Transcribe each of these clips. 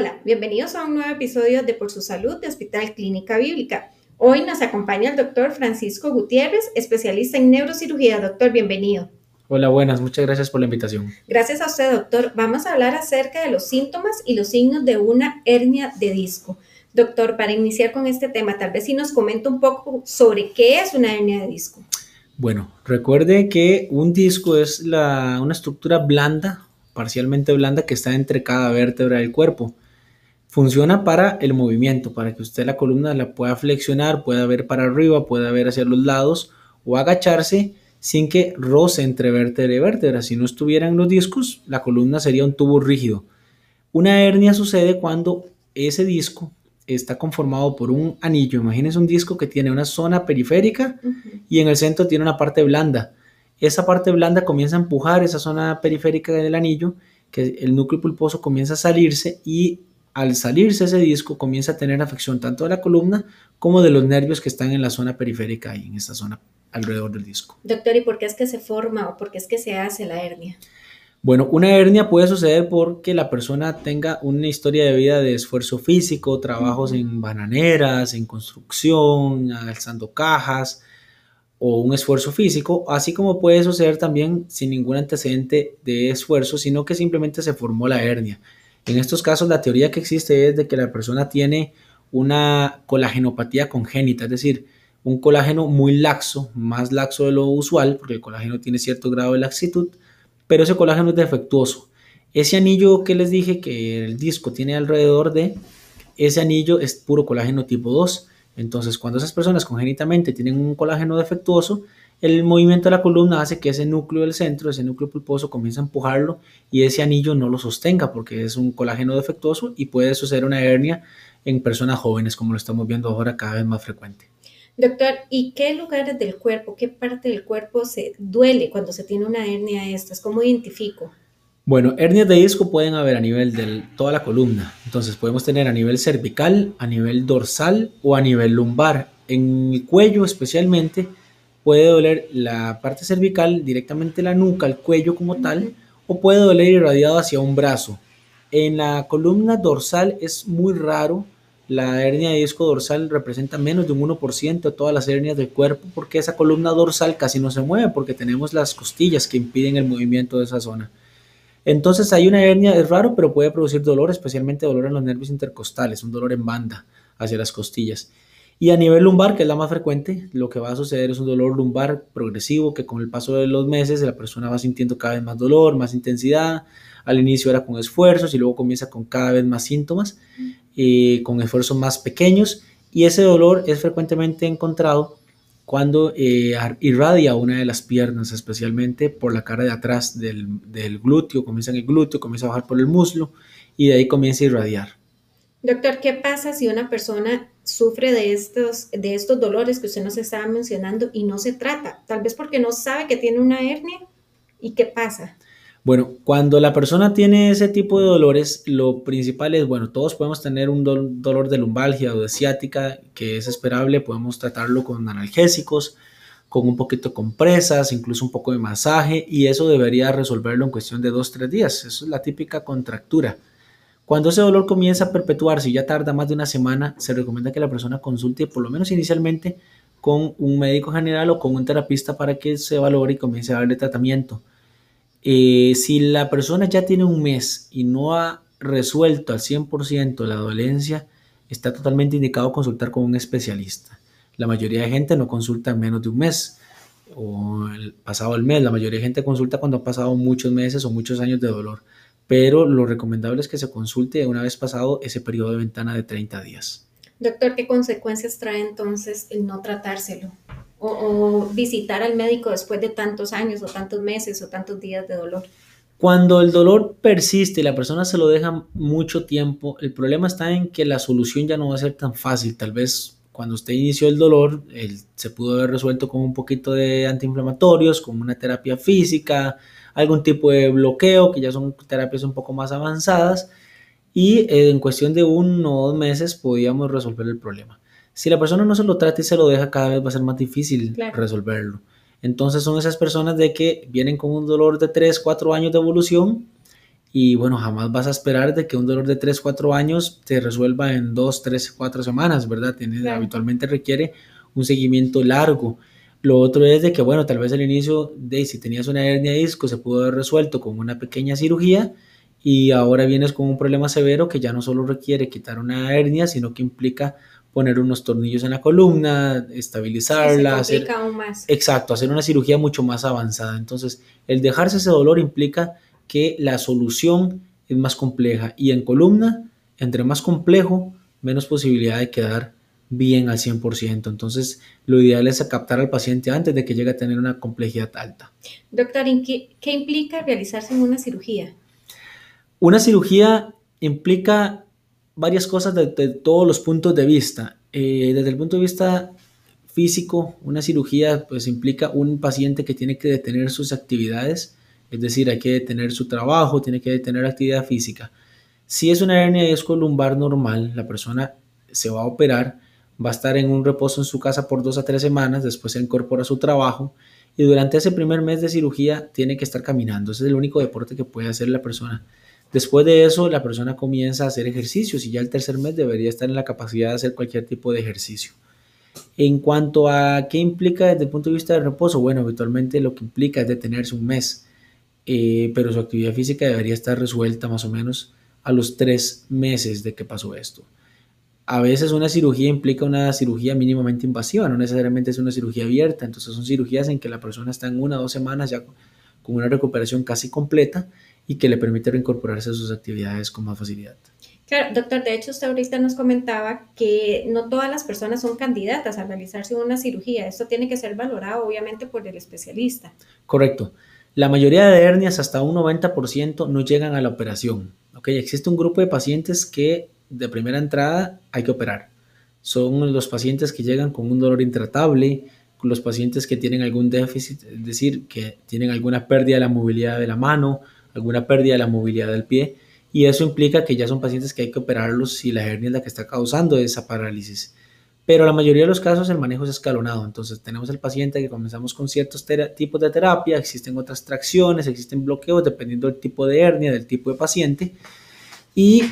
Hola, bienvenidos a un nuevo episodio de Por su Salud de Hospital Clínica Bíblica. Hoy nos acompaña el doctor Francisco Gutiérrez, especialista en neurocirugía. Doctor, bienvenido. Hola, buenas, muchas gracias por la invitación. Gracias a usted, doctor. Vamos a hablar acerca de los síntomas y los signos de una hernia de disco. Doctor, para iniciar con este tema, tal vez si nos comenta un poco sobre qué es una hernia de disco. Bueno, recuerde que un disco es la, una estructura blanda parcialmente blanda que está entre cada vértebra del cuerpo. Funciona para el movimiento, para que usted la columna la pueda flexionar, pueda ver para arriba, pueda ver hacia los lados o agacharse sin que roce entre vértebra y vértebra. Si no estuvieran los discos, la columna sería un tubo rígido. Una hernia sucede cuando ese disco está conformado por un anillo. Imagínense un disco que tiene una zona periférica y en el centro tiene una parte blanda esa parte blanda comienza a empujar esa zona periférica del anillo, que el núcleo pulposo comienza a salirse y al salirse ese disco comienza a tener afección tanto de la columna como de los nervios que están en la zona periférica y en esta zona alrededor del disco. Doctor, ¿y por qué es que se forma o por qué es que se hace la hernia? Bueno, una hernia puede suceder porque la persona tenga una historia de vida de esfuerzo físico, trabajos en bananeras, en construcción, alzando cajas, o un esfuerzo físico, así como puede suceder también sin ningún antecedente de esfuerzo, sino que simplemente se formó la hernia. En estos casos, la teoría que existe es de que la persona tiene una colagenopatía congénita, es decir, un colágeno muy laxo, más laxo de lo usual, porque el colágeno tiene cierto grado de laxitud, pero ese colágeno es defectuoso. Ese anillo que les dije que el disco tiene alrededor de, ese anillo es puro colágeno tipo 2 entonces, cuando esas personas congénitamente tienen un colágeno defectuoso, el movimiento de la columna hace que ese núcleo del centro, ese núcleo pulposo, comience a empujarlo y ese anillo no lo sostenga porque es un colágeno defectuoso y puede suceder una hernia en personas jóvenes, como lo estamos viendo ahora cada vez más frecuente. Doctor, ¿y qué lugares del cuerpo, qué parte del cuerpo se duele cuando se tiene una hernia estas? ¿Cómo identifico? Bueno, hernias de disco pueden haber a nivel de toda la columna. Entonces podemos tener a nivel cervical, a nivel dorsal o a nivel lumbar. En el cuello especialmente puede doler la parte cervical, directamente la nuca, el cuello como tal, o puede doler irradiado hacia un brazo. En la columna dorsal es muy raro. La hernia de disco dorsal representa menos de un 1% de todas las hernias del cuerpo porque esa columna dorsal casi no se mueve porque tenemos las costillas que impiden el movimiento de esa zona. Entonces hay una hernia, es raro, pero puede producir dolor, especialmente dolor en los nervios intercostales, un dolor en banda hacia las costillas. Y a nivel lumbar, que es la más frecuente, lo que va a suceder es un dolor lumbar progresivo que con el paso de los meses la persona va sintiendo cada vez más dolor, más intensidad. Al inicio era con esfuerzos y luego comienza con cada vez más síntomas, eh, con esfuerzos más pequeños. Y ese dolor es frecuentemente encontrado cuando eh, irradia una de las piernas, especialmente por la cara de atrás del, glúteo, comienza en el glúteo, comienza a bajar por el muslo y de ahí comienza a irradiar. Doctor, ¿qué pasa si una persona sufre de estos, de estos dolores que usted nos estaba mencionando y no se trata? Tal vez porque no sabe que tiene una hernia. ¿Y qué pasa? Bueno, cuando la persona tiene ese tipo de dolores, lo principal es, bueno, todos podemos tener un dolor de lumbalgia o de ciática que es esperable, podemos tratarlo con analgésicos, con un poquito de compresas, incluso un poco de masaje y eso debería resolverlo en cuestión de dos, tres días. Eso es la típica contractura. Cuando ese dolor comienza a perpetuarse y ya tarda más de una semana, se recomienda que la persona consulte por lo menos inicialmente con un médico general o con un terapista para que se valore y comience a darle tratamiento. Eh, si la persona ya tiene un mes y no ha resuelto al 100% la dolencia, está totalmente indicado consultar con un especialista. La mayoría de gente no consulta en menos de un mes o pasado el mes. La mayoría de gente consulta cuando ha pasado muchos meses o muchos años de dolor. Pero lo recomendable es que se consulte una vez pasado ese periodo de ventana de 30 días. Doctor, ¿qué consecuencias trae entonces el no tratárselo? o, visitar al médico después de tantos años o tantos meses o tantos días de dolor? Cuando el dolor persiste y la persona se lo deja mucho tiempo, el problema está en que la solución ya no va a ser tan fácil. Tal vez cuando usted inició el dolor, se pudo haber resuelto con un poquito de antiinflamatorios, con una terapia física, algún tipo de bloqueo, que ya son terapias un poco más avanzadas, y en cuestión de uno o dos meses podíamos resolver el problema. Si la persona no se lo trata y se lo deja, cada vez va a ser más difícil resolverlo. Entonces son esas personas de que vienen con un dolor de 3, 4 años de evolución y bueno, jamás vas a esperar de que un dolor de 3, 4 años te resuelva en 2, 3, 4 semanas, ¿verdad? Tiene, Habitualmente requiere un seguimiento largo. Lo otro es de que, bueno, tal vez al inicio, de si tenías una hernia de disco, se pudo haber resuelto con una pequeña cirugía y ahora vienes con un problema severo que ya no solo requiere quitar una hernia, sino que implica poner unos tornillos en la columna, estabilizarla, se hacer, aún más. exacto, hacer una cirugía mucho más avanzada. Entonces, el dejarse ese dolor implica que la solución es más compleja y en columna, entre más complejo, menos posibilidad de quedar bien al 100%. Entonces, lo ideal es captar al paciente antes de que llegue a tener una complejidad alta. Doctor, ¿qué, qué implica realizarse en una cirugía? Una cirugía implica varias cosas desde todos los puntos de vista. Eh, desde el punto de vista físico, una cirugía pues implica un paciente que tiene que detener sus actividades es decir, hay que detener su trabajo, tiene que detener actividad física. Si es una hernia de disco lumbar normal, la persona se va a operar, va a estar en un reposo en su casa por dos a tres semanas, después se incorpora a su trabajo y durante ese primer mes de cirugía tiene que estar caminando. Ese es el único deporte que puede hacer la persona. Después de eso, la persona comienza a hacer ejercicios y ya el tercer mes debería estar en la capacidad de hacer cualquier tipo de ejercicio. En cuanto a qué implica desde el punto de vista del reposo, bueno, habitualmente lo que implica es detenerse un mes. Eh, pero su actividad física debería estar resuelta más o menos a los tres meses de que pasó esto. A veces una cirugía implica una cirugía mínimamente invasiva, no necesariamente es una cirugía abierta, entonces son cirugías en que la persona está en una o dos semanas ya con una recuperación casi completa y que le permite reincorporarse a sus actividades con más facilidad. Claro, doctor, de hecho usted ahorita nos comentaba que no todas las personas son candidatas a realizarse una cirugía. Esto tiene que ser valorado obviamente por el especialista. Correcto. La mayoría de hernias, hasta un 90%, no llegan a la operación. ¿okay? Existe un grupo de pacientes que de primera entrada hay que operar. Son los pacientes que llegan con un dolor intratable, los pacientes que tienen algún déficit, es decir, que tienen alguna pérdida de la movilidad de la mano, alguna pérdida de la movilidad del pie, y eso implica que ya son pacientes que hay que operarlos si la hernia es la que está causando esa parálisis. Pero la mayoría de los casos el manejo es escalonado. Entonces tenemos el paciente que comenzamos con ciertos tipos de terapia, existen otras tracciones, existen bloqueos dependiendo del tipo de hernia, del tipo de paciente. Y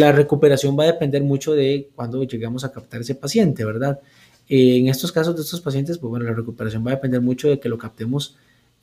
la recuperación va a depender mucho de cuándo llegamos a captar ese paciente, ¿verdad? en estos casos de estos pacientes, pues bueno, la recuperación va a depender mucho de que lo captemos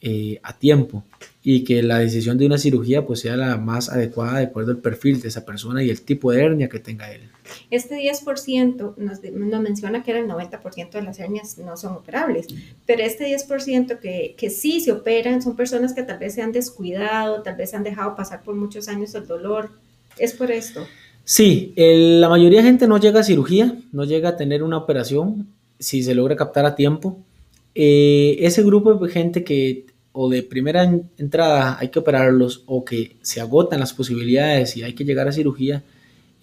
eh, a tiempo y que la decisión de una cirugía pues sea la más adecuada de acuerdo al perfil de esa persona y el tipo de hernia que tenga él. Este 10% nos, nos menciona que era el 90% de las hernias no son operables, pero este 10% que, que sí se operan son personas que tal vez se han descuidado, tal vez se han dejado pasar por muchos años el dolor. ¿Es por esto? Sí, la mayoría de gente no llega a cirugía, no llega a tener una operación si se logra captar a tiempo. Eh, ese grupo de gente que o de primera entrada hay que operarlos o que se agotan las posibilidades y hay que llegar a cirugía,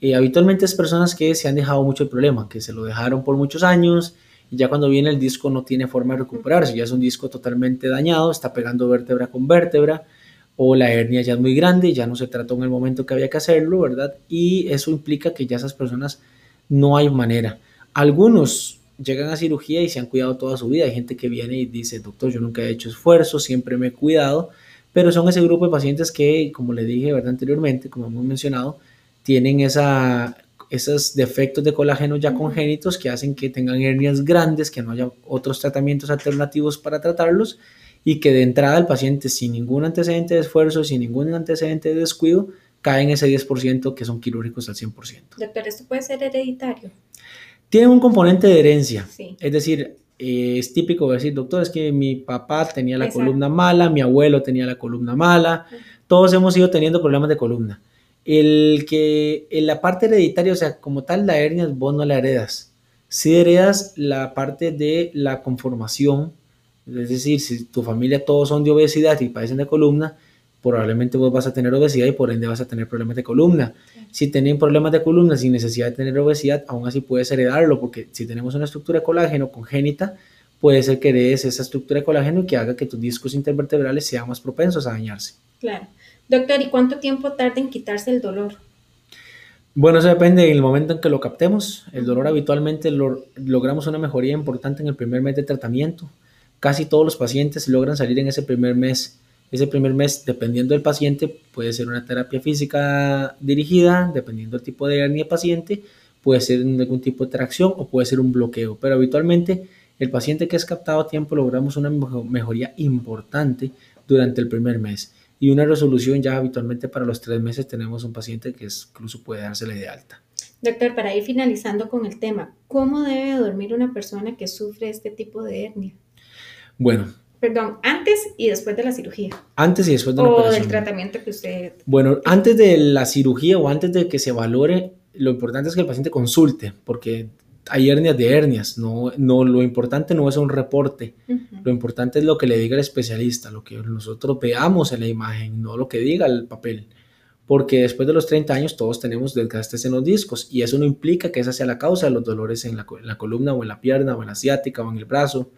eh, habitualmente es personas que se han dejado mucho el problema, que se lo dejaron por muchos años y ya cuando viene el disco no tiene forma de recuperarse, ya es un disco totalmente dañado, está pegando vértebra con vértebra o la hernia ya es muy grande, ya no se trató en el momento que había que hacerlo, ¿verdad? Y eso implica que ya esas personas no hay manera. Algunos llegan a cirugía y se han cuidado toda su vida. Hay gente que viene y dice, doctor, yo nunca he hecho esfuerzo, siempre me he cuidado, pero son ese grupo de pacientes que, como le dije ¿verdad? anteriormente, como hemos mencionado, tienen esa, esos defectos de colágeno ya congénitos que hacen que tengan hernias grandes, que no haya otros tratamientos alternativos para tratarlos y que de entrada el paciente sin ningún antecedente de esfuerzo, sin ningún antecedente de descuido, cae en ese 10% que son quirúrgicos al 100%. Doctor, ¿esto puede ser hereditario? Tiene un componente de herencia. Es decir, eh, es típico decir, doctor, es que mi papá tenía la columna mala, mi abuelo tenía la columna mala, todos hemos ido teniendo problemas de columna. El que en la parte hereditaria, o sea, como tal, la hernia vos no la heredas. Si heredas la parte de la conformación, es decir, si tu familia todos son de obesidad y padecen de columna, probablemente vos vas a tener obesidad y por ende vas a tener problemas de columna. Si tienen problemas de columna sin necesidad de tener obesidad, aún así puedes heredarlo, porque si tenemos una estructura de colágeno congénita, puede ser que heredes esa estructura de colágeno y que haga que tus discos intervertebrales sean más propensos a dañarse. Claro. Doctor, ¿y cuánto tiempo tarda en quitarse el dolor? Bueno, eso depende del momento en que lo captemos. El dolor habitualmente lo, logramos una mejoría importante en el primer mes de tratamiento. Casi todos los pacientes logran salir en ese primer mes Ese primer mes, dependiendo del paciente, puede ser una terapia física dirigida, dependiendo del tipo de hernia paciente, puede ser algún tipo de tracción o puede ser un bloqueo, pero habitualmente el paciente que es captado a tiempo logramos una mejoría importante durante el primer mes y una resolución ya habitualmente para los tres meses tenemos un paciente que incluso puede dársele de alta. Doctor, para ir finalizando con el tema, ¿cómo debe dormir una persona que sufre este tipo de hernia? Bueno. Perdón, antes y después de la cirugía. Antes y después de la o del tratamiento que usted... Bueno, antes de la cirugía o antes de que se valore, lo importante es que el paciente consulte, porque hay hernias de hernias, no, no, lo importante no es un reporte, lo importante es lo que le diga el especialista, lo que nosotros veamos en la imagen, no lo que diga el papel, porque después de los 30 años todos tenemos desgastes en los discos y eso no implica que esa sea la causa de los dolores en la, columna o en la pierna o en la asiática o en el brazo.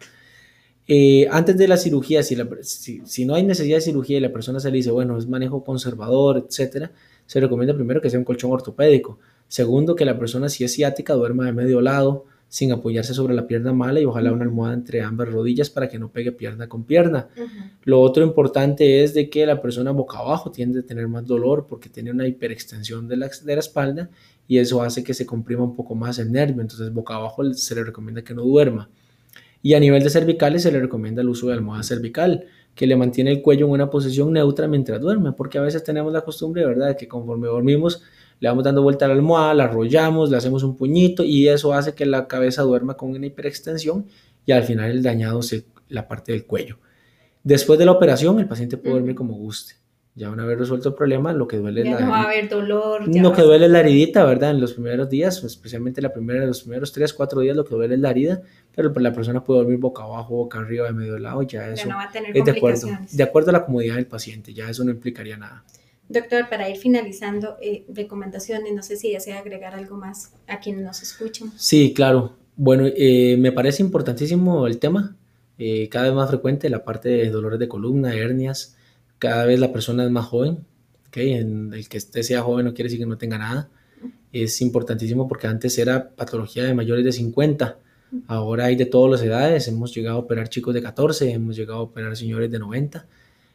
Eh, antes de la cirugía, si, si, si, no hay necesidad de cirugía y la persona se le dice, bueno, es manejo conservador, etcétera, se recomienda primero que sea un colchón ortopédico Segundo, que la persona si es ciática duerma de medio lado sin apoyarse sobre la pierna mala y ojalá una almohada entre ambas rodillas para que no pegue pierna con pierna. Lo otro importante es de que la persona boca abajo tiende a tener más dolor porque tiene una hiperextensión de la, de la espalda y eso hace que se comprima un poco más el nervio, entonces boca abajo se le recomienda que no duerma. Y a nivel de cervicales se le recomienda el uso de almohada cervical, que le mantiene el cuello en una posición neutra mientras duerme, porque a veces tenemos la costumbre, ¿verdad?, de que conforme dormimos le vamos dando vuelta a la almohada, la arrollamos, le hacemos un puñito y eso hace que la cabeza duerma con una hiperextensión y al final el dañado es la parte del cuello. Después de la operación, el paciente puede dormir como guste. Ya una vez resuelto el problema, lo que duele es la... No va a haber dolor. Lo que duele es la heridita, ¿verdad? En los primeros días, especialmente la primera, los primeros 3, 4 días, lo que duele es la herida, pero la persona puede dormir boca abajo, boca arriba, de medio lado, ya eso ya no va a tener es de acuerdo, de acuerdo a la comodidad del paciente, ya eso no implicaría nada. Doctor, para ir finalizando, eh, recomendaciones, no sé si desea agregar algo más a quienes nos escuchan. Sí, claro. Bueno, eh, me parece importantísimo el tema, eh, cada vez más frecuente, la parte de dolores de columna, hernias, cada vez la persona es más joven, ¿okay? El que esté sea joven no quiere decir que no tenga nada, es importantísimo porque antes era patología de mayores de 50, ahora hay de todas las edades, hemos llegado a operar chicos de 14, hemos llegado a operar señores de 90,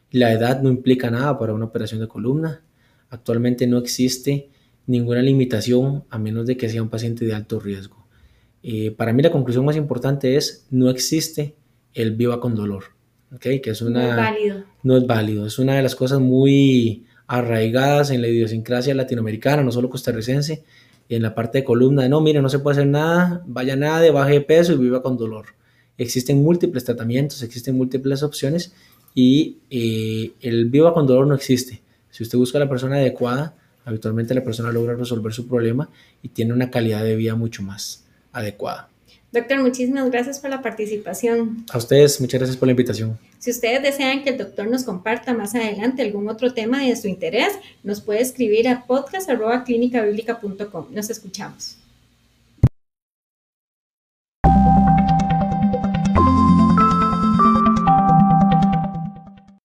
la edad no implica nada para una operación de columna. Actualmente no existe ninguna limitación a menos de que sea un paciente de alto riesgo. Eh, para mí la conclusión más importante es no existe el viva con dolor, ¿okay? que es una, no es válido. No es válido, es una de las cosas muy arraigadas en la idiosincrasia latinoamericana, no solo costarricense, y en la parte de columna, no, mire, no se puede hacer nada, vaya nada, baje de peso y viva con dolor. Existen múltiples tratamientos, existen múltiples opciones y eh, el viva con dolor no existe. Si usted busca a la persona adecuada, habitualmente la persona logra resolver su problema y tiene una calidad de vida mucho más adecuada. Doctor, muchísimas gracias por la participación. A ustedes, muchas gracias por la invitación. Si ustedes desean que el doctor nos comparta más adelante algún otro tema de su interés, nos puede escribir a podcast.clinicabiblica.com. Nos escuchamos.